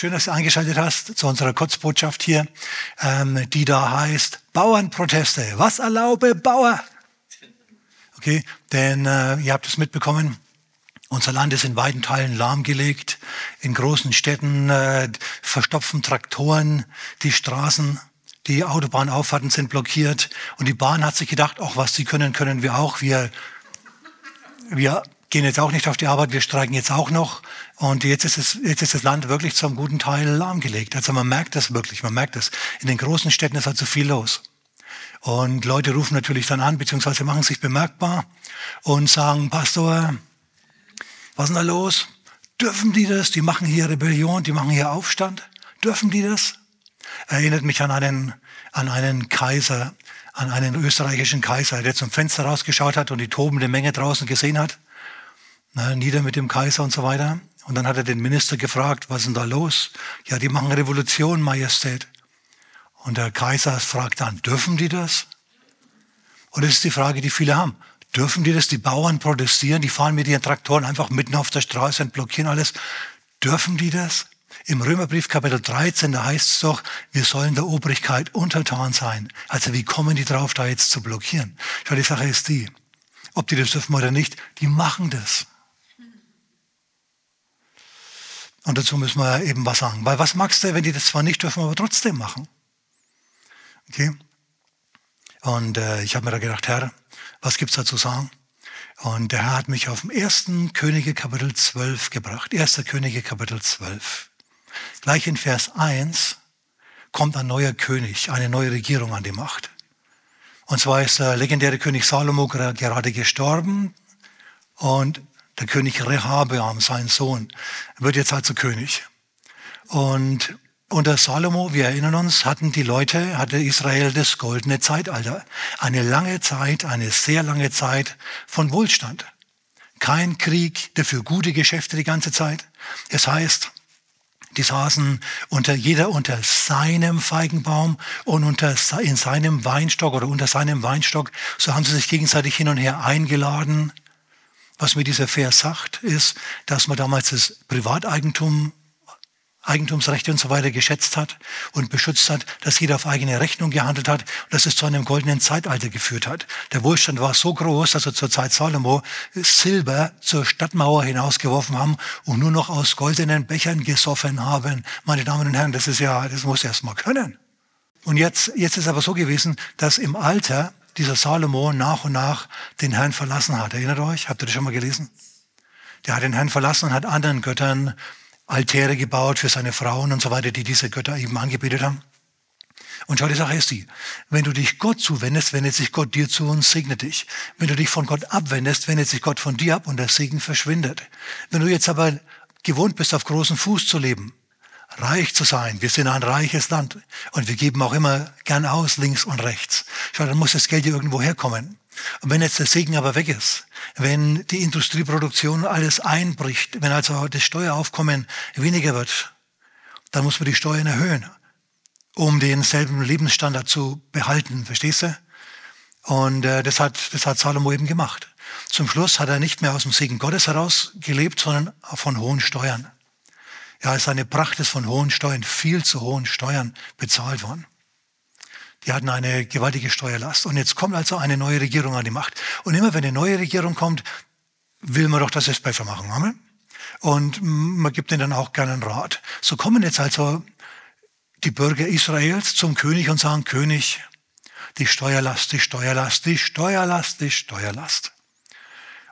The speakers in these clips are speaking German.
Schön, dass du eingeschaltet hast zu unserer Kurzbotschaft hier, ähm, die da heißt Bauernproteste. Was erlaube Bauer? Okay, denn äh, ihr habt es mitbekommen, unser Land ist in weiten Teilen lahmgelegt. In großen Städten äh, verstopfen Traktoren die Straßen. Die Autobahnauffahrten sind blockiert. Und die Bahn hat sich gedacht, auch was sie können, können wir auch. Wir, wir gehen jetzt auch nicht auf die Arbeit, wir streiken jetzt auch noch. Und jetzt ist, es, jetzt ist das Land wirklich zum guten Teil lahmgelegt. Also man merkt das wirklich, man merkt das. In den großen Städten ist halt so viel los. Und Leute rufen natürlich dann an, beziehungsweise machen sich bemerkbar und sagen, Pastor, was ist denn da los? Dürfen die das? Die machen hier Rebellion, die machen hier Aufstand. Dürfen die das? Erinnert mich an einen, an einen Kaiser, an einen österreichischen Kaiser, der zum Fenster rausgeschaut hat und die tobende Menge draußen gesehen hat. Na, nieder mit dem Kaiser und so weiter. Und dann hat er den Minister gefragt, was ist denn da los? Ja, die machen Revolution, Majestät. Und der Kaiser fragt dann, dürfen die das? Und das ist die Frage, die viele haben. Dürfen die das? Die Bauern protestieren, die fahren mit ihren Traktoren einfach mitten auf der Straße und blockieren alles. Dürfen die das? Im Römerbrief Kapitel 13, da heißt es doch, wir sollen der Obrigkeit untertan sein. Also wie kommen die drauf, da jetzt zu blockieren? Schau, die Sache ist die, ob die das dürfen oder nicht, die machen das. Und dazu müssen wir eben was sagen. Weil was magst du, wenn die das zwar nicht dürfen, aber trotzdem machen? Okay? Und äh, ich habe mir da gedacht, Herr, was gibt's da zu sagen? Und der Herr hat mich auf dem ersten Könige Kapitel 12 gebracht. Erster Könige Kapitel 12. Gleich in Vers 1 kommt ein neuer König, eine neue Regierung an die Macht. Und zwar ist der legendäre König Salomo gerade gestorben und der König Rehabeam, sein Sohn, wird jetzt also König. Und unter Salomo, wir erinnern uns, hatten die Leute, hatte Israel das goldene Zeitalter. Eine lange Zeit, eine sehr lange Zeit von Wohlstand. Kein Krieg, dafür gute Geschäfte die ganze Zeit. Es heißt, die saßen unter jeder unter seinem Feigenbaum und unter in seinem Weinstock oder unter seinem Weinstock. So haben sie sich gegenseitig hin und her eingeladen. Was mir dieser Vers sagt, ist, dass man damals das Privateigentum Eigentumsrechte und so weiter geschätzt hat und beschützt hat, dass jeder auf eigene Rechnung gehandelt hat und dass es zu einem goldenen Zeitalter geführt hat. Der Wohlstand war so groß, dass er zur Zeit Salomo Silber zur Stadtmauer hinausgeworfen haben und nur noch aus goldenen Bechern gesoffen haben. Meine Damen und Herren, das ist ja, das muss erst mal können. Und jetzt, jetzt ist aber so gewesen, dass im Alter dieser Salomo nach und nach den Herrn verlassen hat. Erinnert euch? Habt ihr das schon mal gelesen? Der hat den Herrn verlassen und hat anderen Göttern Altäre gebaut für seine Frauen und so weiter, die diese Götter eben angebetet haben. Und schau, die Sache ist die, wenn du dich Gott zuwendest, wendet sich Gott dir zu und segnet dich. Wenn du dich von Gott abwendest, wendet sich Gott von dir ab und der Segen verschwindet. Wenn du jetzt aber gewohnt bist, auf großen Fuß zu leben, reich zu sein, wir sind ein reiches Land und wir geben auch immer gern aus, links und rechts. Schau, dann muss das Geld dir irgendwo herkommen. Und wenn jetzt der Segen aber weg ist, wenn die Industrieproduktion alles einbricht, wenn also das Steueraufkommen weniger wird, dann muss man die Steuern erhöhen, um denselben Lebensstandard zu behalten, verstehst du? Und äh, das, hat, das hat Salomo eben gemacht. Zum Schluss hat er nicht mehr aus dem Segen Gottes heraus gelebt, sondern von hohen Steuern. Ja, seine Pracht ist von hohen Steuern, viel zu hohen Steuern bezahlt worden. Die hatten eine gewaltige Steuerlast. Und jetzt kommt also eine neue Regierung an die Macht. Und immer wenn eine neue Regierung kommt, will man doch, dass sie es besser machen. Amen? Und man gibt ihnen dann auch gerne einen Rat. So kommen jetzt also die Bürger Israels zum König und sagen, König, die Steuerlast, die Steuerlast, die Steuerlast, die Steuerlast.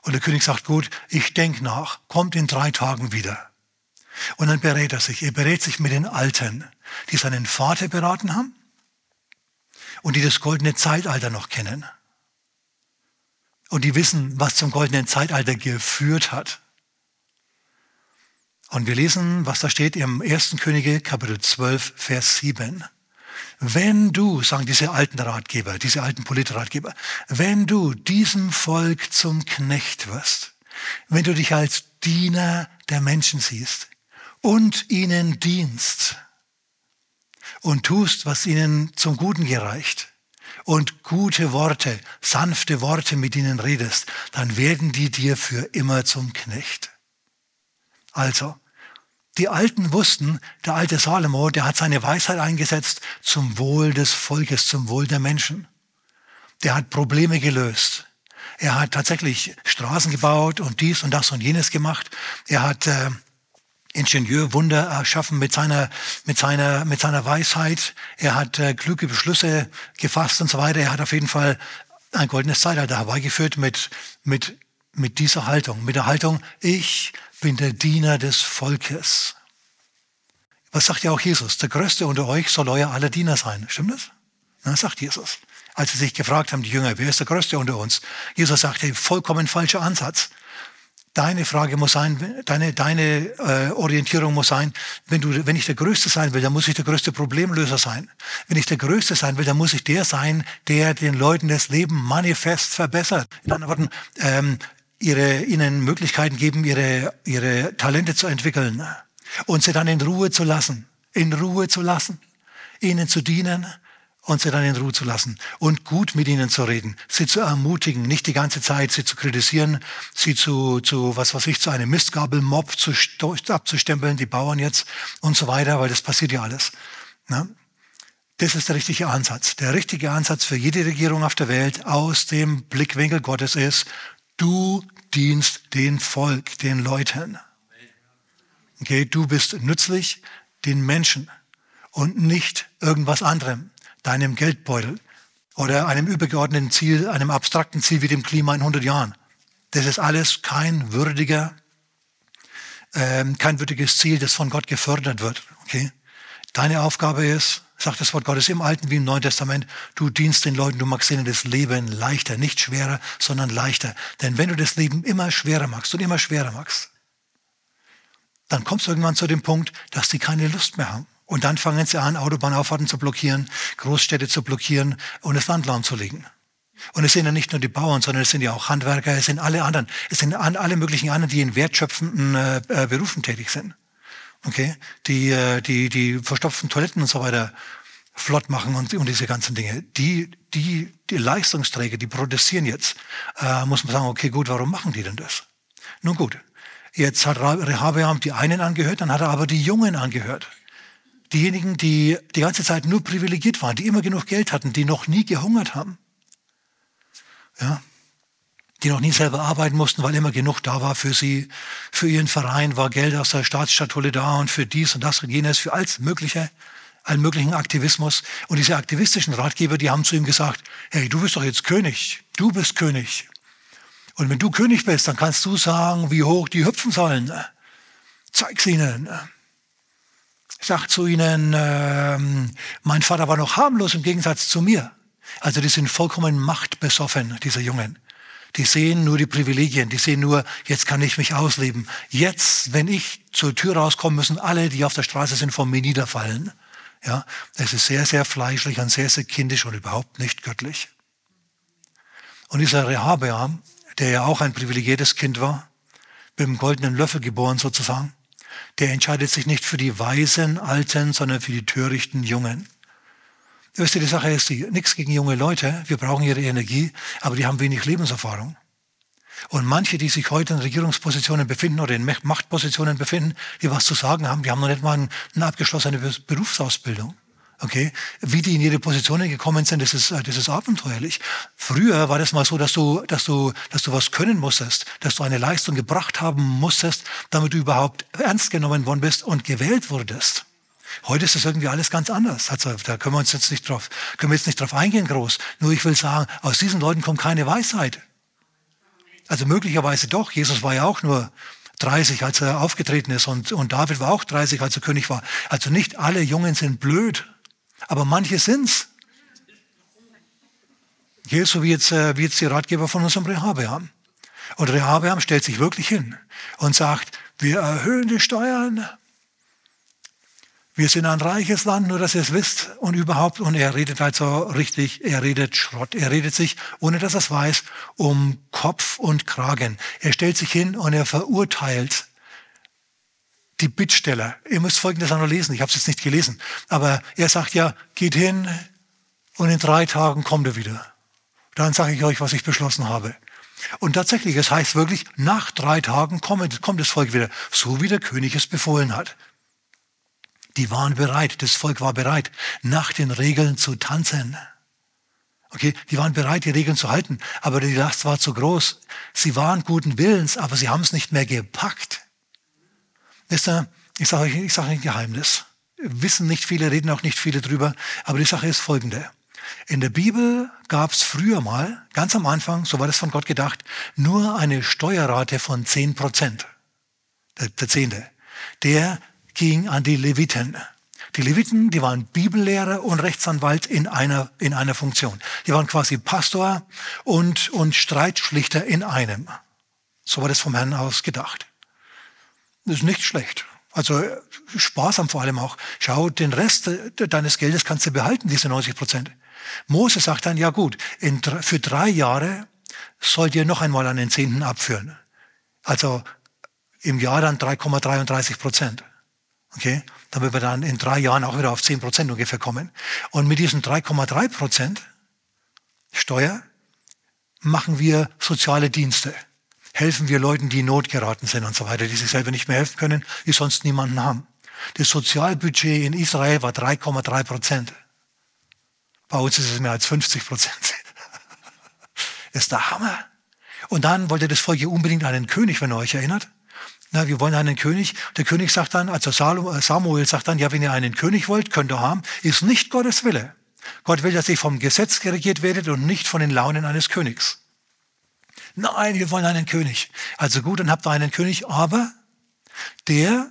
Und der König sagt, gut, ich denke nach, kommt in drei Tagen wieder. Und dann berät er sich. Er berät sich mit den Alten, die seinen Vater beraten haben und die das goldene Zeitalter noch kennen. Und die wissen, was zum goldenen Zeitalter geführt hat. Und wir lesen, was da steht im 1. Könige Kapitel 12, Vers 7. Wenn du, sagen diese alten Ratgeber, diese alten Politratgeber, wenn du diesem Volk zum Knecht wirst, wenn du dich als Diener der Menschen siehst und ihnen dienst, und tust, was ihnen zum Guten gereicht und gute Worte, sanfte Worte mit ihnen redest, dann werden die dir für immer zum Knecht. Also, Die Alten wussten, der alte Salomo, der hat seine Weisheit eingesetzt zum Wohl des Volkes, zum Wohl der Menschen. Der hat Probleme gelöst. Er hat tatsächlich Straßen gebaut und dies und das und jenes gemacht. Er hat äh, Ingenieurwunder erschaffen mit seiner, mit seiner, mit seiner Weisheit. Er hat äh, kluge Beschlüsse gefasst und so weiter. Er hat auf jeden Fall ein goldenes Zeitalter herbeigeführt mit, mit, mit dieser Haltung, mit der Haltung, ich bin der Diener des Volkes. Was sagt ja auch Jesus? Der Größte unter euch soll euer aller Diener sein. Stimmt das? Na, sagt Jesus. Als sie sich gefragt haben, die Jünger, wer ist der Größte unter uns? Jesus sagte, vollkommen falscher Ansatz. Deine Frage muss sein, deine, deine äh, Orientierung muss sein, wenn, du, wenn ich der Größte sein will, dann muss ich der größte Problemlöser sein. Wenn ich der Größte sein will, dann muss ich der sein, der den Leuten das Leben manifest verbessert. In anderen Worten, ähm, ihre, ihnen Möglichkeiten geben, ihre, ihre Talente zu entwickeln und sie dann in Ruhe zu lassen, in Ruhe zu lassen, ihnen zu dienen und sie dann in Ruhe zu lassen und gut mit ihnen zu reden, sie zu ermutigen, nicht die ganze Zeit sie zu kritisieren, sie zu, zu was weiß ich, zu einem Mistgabelmob zu, abzustempeln, die Bauern jetzt und so weiter, weil das passiert ja alles. Ne? Das ist der richtige Ansatz. Der richtige Ansatz für jede Regierung auf der Welt aus dem Blickwinkel Gottes ist, Du dienst den Volk, den Leuten. Okay, du bist nützlich den Menschen und nicht irgendwas anderem, deinem Geldbeutel oder einem übergeordneten Ziel, einem abstrakten Ziel wie dem Klima in 100 Jahren. Das ist alles kein würdiger, ähm, kein würdiges Ziel, das von Gott gefördert wird. Okay? Deine Aufgabe ist, sagt das Wort Gottes im Alten wie im Neuen Testament, du dienst den Leuten, du machst ihnen das Leben leichter, nicht schwerer, sondern leichter. Denn wenn du das Leben immer schwerer machst und immer schwerer machst, dann kommst du irgendwann zu dem Punkt, dass die keine Lust mehr haben. Und dann fangen sie an, Autobahnauffahrten zu blockieren, Großstädte zu blockieren und das Land lahmzulegen. Und es sind ja nicht nur die Bauern, sondern es sind ja auch Handwerker, es sind alle anderen, es sind alle möglichen anderen, die in wertschöpfenden äh, äh Berufen tätig sind okay, die, äh, die, die verstopften Toiletten und so weiter flott machen und, und diese ganzen Dinge. Die, die, die Leistungsträger, die protestieren jetzt, äh, muss man sagen, okay, gut, warum machen die denn das? Nun gut, jetzt hat Rehabeam die einen angehört, dann hat er aber die Jungen angehört. Diejenigen, die die ganze Zeit nur privilegiert waren, die immer genug Geld hatten, die noch nie gehungert haben. Ja, die noch nie selber arbeiten mussten, weil immer genug da war für sie. Für ihren Verein war Geld aus der Staatsstatulle da und für dies und das und jenes, für alles Mögliche, allen möglichen Aktivismus. Und diese aktivistischen Ratgeber, die haben zu ihm gesagt, hey, du bist doch jetzt König, du bist König. Und wenn du König bist, dann kannst du sagen, wie hoch die hüpfen sollen. Zeig's ihnen. Sag zu ihnen, äh, mein Vater war noch harmlos im Gegensatz zu mir. Also die sind vollkommen machtbesoffen, diese Jungen. Die sehen nur die Privilegien, die sehen nur, jetzt kann ich mich ausleben. Jetzt, wenn ich zur Tür rauskomme, müssen alle, die auf der Straße sind, vor mir niederfallen. Ja, es ist sehr, sehr fleischlich und sehr, sehr kindisch und überhaupt nicht göttlich. Und dieser Rehabeam, der ja auch ein privilegiertes Kind war, mit dem goldenen Löffel geboren sozusagen, der entscheidet sich nicht für die weisen Alten, sondern für die törichten Jungen. Wisst ihr, die Sache ist die, nichts gegen junge Leute, wir brauchen ihre Energie, aber die haben wenig Lebenserfahrung. Und manche, die sich heute in Regierungspositionen befinden oder in Machtpositionen befinden, die was zu sagen haben, die haben noch nicht mal eine abgeschlossene Berufsausbildung. Okay? Wie die in ihre Positionen gekommen sind, das ist, das ist abenteuerlich. Früher war das mal so, dass du, dass du, dass du was können musstest, dass du eine Leistung gebracht haben musstest, damit du überhaupt ernst genommen worden bist und gewählt wurdest. Heute ist das irgendwie alles ganz anders. Also, da können wir uns jetzt nicht drauf, können wir jetzt nicht drauf eingehen groß. Nur ich will sagen, aus diesen Leuten kommt keine Weisheit. Also möglicherweise doch. Jesus war ja auch nur 30, als er aufgetreten ist und, und David war auch 30, als er König war. Also nicht alle Jungen sind blöd, aber manche sind's. Hier so wie jetzt, äh, wie jetzt die Ratgeber von unserem Rehabeam. Und Rehabeam stellt sich wirklich hin und sagt, wir erhöhen die Steuern, wir sind ein reiches Land, nur dass ihr es wisst und überhaupt. Und er redet halt so richtig, er redet Schrott. Er redet sich, ohne dass er es weiß, um Kopf und Kragen. Er stellt sich hin und er verurteilt die Bittsteller. Ihr müsst Folgendes auch noch lesen. Ich habe es jetzt nicht gelesen. Aber er sagt ja, geht hin und in drei Tagen kommt er wieder. Dann sage ich euch, was ich beschlossen habe. Und tatsächlich, es heißt wirklich, nach drei Tagen kommt, kommt das Volk wieder, so wie der König es befohlen hat. Die waren bereit, das Volk war bereit, nach den Regeln zu tanzen. Okay, die waren bereit, die Regeln zu halten, aber die Last war zu groß. Sie waren guten Willens, aber sie haben es nicht mehr gepackt. Wisst ihr, ich sage euch, ich sage ein Geheimnis. Wissen nicht viele, reden auch nicht viele drüber, aber die Sache ist folgende. In der Bibel gab es früher mal, ganz am Anfang, so war das von Gott gedacht, nur eine Steuerrate von 10 Prozent. Der, der Zehnte. Der ging an die Leviten. Die Leviten, die waren Bibellehrer und Rechtsanwalt in einer, in einer Funktion. Die waren quasi Pastor und, und Streitschlichter in einem. So war das vom Herrn aus gedacht. Das ist nicht schlecht. Also sparsam vor allem auch. Schau, den Rest deines Geldes kannst du behalten, diese 90 Prozent. Mose sagt dann, ja gut, in, für drei Jahre sollt ihr noch einmal einen Zehnten abführen. Also im Jahr dann 3,33 Prozent. Okay? Damit wir dann in drei Jahren auch wieder auf 10 Prozent ungefähr kommen. Und mit diesen 3,3 Prozent Steuer machen wir soziale Dienste. Helfen wir Leuten, die in Not geraten sind und so weiter, die sich selber nicht mehr helfen können, die sonst niemanden haben. Das Sozialbudget in Israel war 3,3 Prozent. Bei uns ist es mehr als 50 Prozent. Ist der Hammer. Und dann wollte das Volk hier unbedingt einen König, wenn ihr euch erinnert. Na, wir wollen einen König. Der König sagt dann, also äh, Samuel sagt dann, ja, wenn ihr einen König wollt, könnt ihr haben, ist nicht Gottes Wille. Gott will, dass ihr vom Gesetz regiert werdet und nicht von den Launen eines Königs. Nein, wir wollen einen König. Also gut, dann habt ihr einen König, aber der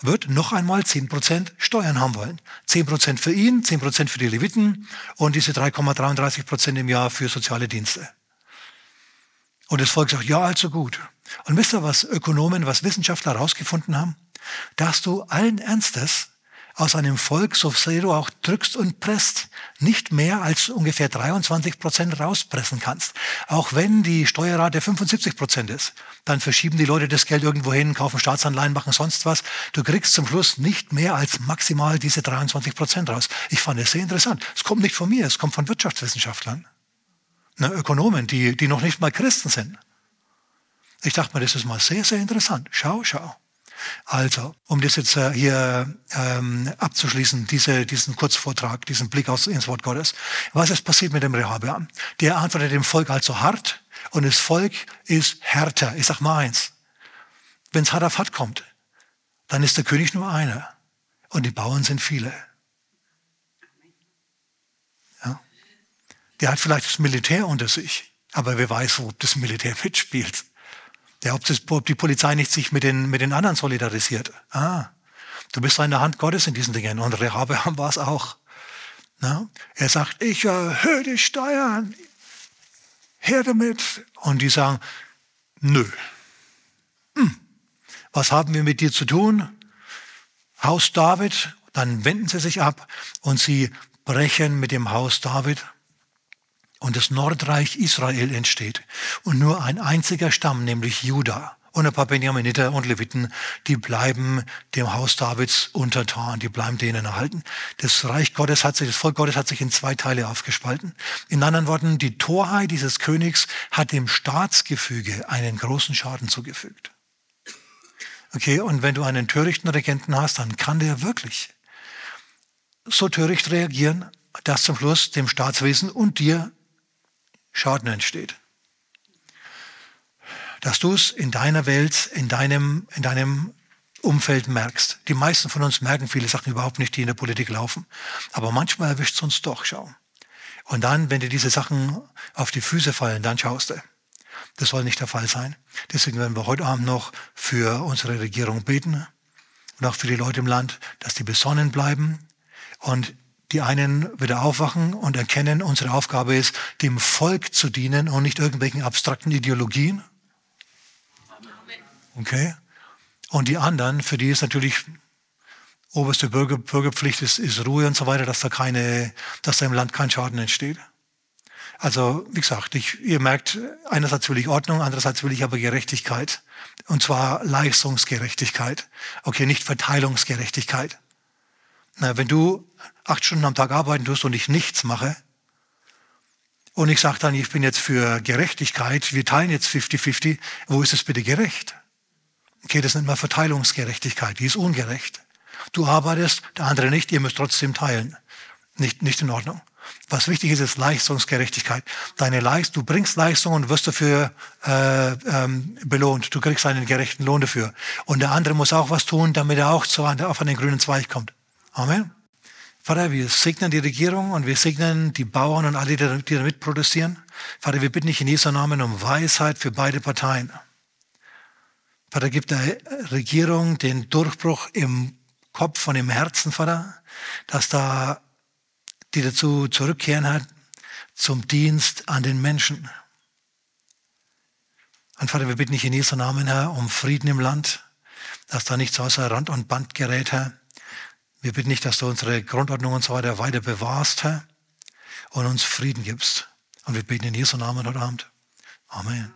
wird noch einmal 10% Steuern haben wollen. 10% für ihn, 10% für die Leviten und diese 3,33% im Jahr für soziale Dienste. Und das Volk sagt, ja, also gut. Und wisst ihr, was Ökonomen, was Wissenschaftler herausgefunden haben? Dass du allen Ernstes aus einem Volk, so sehr du auch drückst und presst, nicht mehr als ungefähr 23 Prozent rauspressen kannst. Auch wenn die Steuerrate 75 Prozent ist, dann verschieben die Leute das Geld irgendwo hin, kaufen Staatsanleihen, machen sonst was. Du kriegst zum Schluss nicht mehr als maximal diese 23 Prozent raus. Ich fand es sehr interessant. Es kommt nicht von mir, es kommt von Wirtschaftswissenschaftlern, ne, Ökonomen, die, die noch nicht mal Christen sind. Ich dachte mir, das ist mal sehr, sehr interessant. Schau, schau. Also, um das jetzt äh, hier ähm, abzuschließen, diese, diesen Kurzvortrag, diesen Blick aus, ins Wort Gottes. Was ist passiert mit dem Rehabeam? Der antwortet dem Volk also hart und das Volk ist härter. Ich sag mal eins. Wenn es hart auf hart kommt, dann ist der König nur einer und die Bauern sind viele. Ja? Der hat vielleicht das Militär unter sich, aber wer weiß, wo das Militär mitspielt. Ja, ob, die Polizei nicht sich mit den, mit den anderen solidarisiert. Ah, du bist in der Hand Gottes in diesen Dingen. Und Rehabeam war es auch. Na? Er sagt, ich erhöhe die Steuern. Her damit. Und die sagen, nö. Hm. Was haben wir mit dir zu tun? Haus David. Dann wenden sie sich ab und sie brechen mit dem Haus David und das Nordreich Israel entsteht. Und nur ein einziger Stamm, nämlich Juda und ein paar Benjaminiter und Leviten, die bleiben dem Haus Davids untertan, die bleiben denen erhalten. Das Reich Gottes hat sich, das Volk Gottes hat sich in zwei Teile aufgespalten. In anderen Worten, die Torheit dieses Königs hat dem Staatsgefüge einen großen Schaden zugefügt. Okay, und wenn du einen törichten Regenten hast, dann kann der wirklich so töricht reagieren, dass zum Schluss dem Staatswesen und dir Schaden entsteht. Dass du es in deiner Welt, in deinem, in deinem Umfeld merkst. Die meisten von uns merken viele Sachen überhaupt nicht, die in der Politik laufen. Aber manchmal erwischt es uns doch, schau. Und dann, wenn dir diese Sachen auf die Füße fallen, dann schaust du. Das soll nicht der Fall sein. Deswegen werden wir heute Abend noch für unsere Regierung beten und auch für die Leute im Land, dass die besonnen bleiben und die einen wieder aufwachen und erkennen, unsere Aufgabe ist, dem Volk zu dienen und nicht irgendwelchen abstrakten Ideologien. Okay? Und die anderen, für die ist natürlich oberste Bürger, Bürgerpflicht ist, ist Ruhe und so weiter, dass da keine, dass da im Land kein Schaden entsteht. Also, wie gesagt, ich, ihr merkt, einerseits will ich Ordnung, andererseits will ich aber Gerechtigkeit. Und zwar Leistungsgerechtigkeit. Okay, nicht Verteilungsgerechtigkeit. Na, wenn du acht Stunden am Tag arbeiten tust und ich nichts mache, und ich sage dann, ich bin jetzt für Gerechtigkeit, wir teilen jetzt 50-50, wo ist es bitte gerecht? Okay, das nennt man Verteilungsgerechtigkeit, die ist ungerecht. Du arbeitest, der andere nicht, ihr müsst trotzdem teilen. Nicht, nicht in Ordnung. Was wichtig ist, ist Leistungsgerechtigkeit. Deine Leist, du bringst Leistung und wirst dafür äh, ähm, belohnt. Du kriegst einen gerechten Lohn dafür. Und der andere muss auch was tun, damit er auch zu, auf einen grünen Zweig kommt. Amen. Vater, wir segnen die Regierung und wir segnen die Bauern und alle, die damit produzieren. Vater, wir bitten dich in Jesu Namen um Weisheit für beide Parteien. Vater, gib der Regierung den Durchbruch im Kopf und im Herzen, Vater, dass da die dazu zurückkehren hat, zum Dienst an den Menschen. Und Vater, wir bitten dich in Jesu Namen, Herr, um Frieden im Land, dass da nichts außer Rand und Band gerät, Herr. Wir bitten dich, dass du unsere Grundordnung und so weiter weiter bewahrst, Herr, und uns Frieden gibst. Und wir beten in Jesu Namen heute Abend. Amen.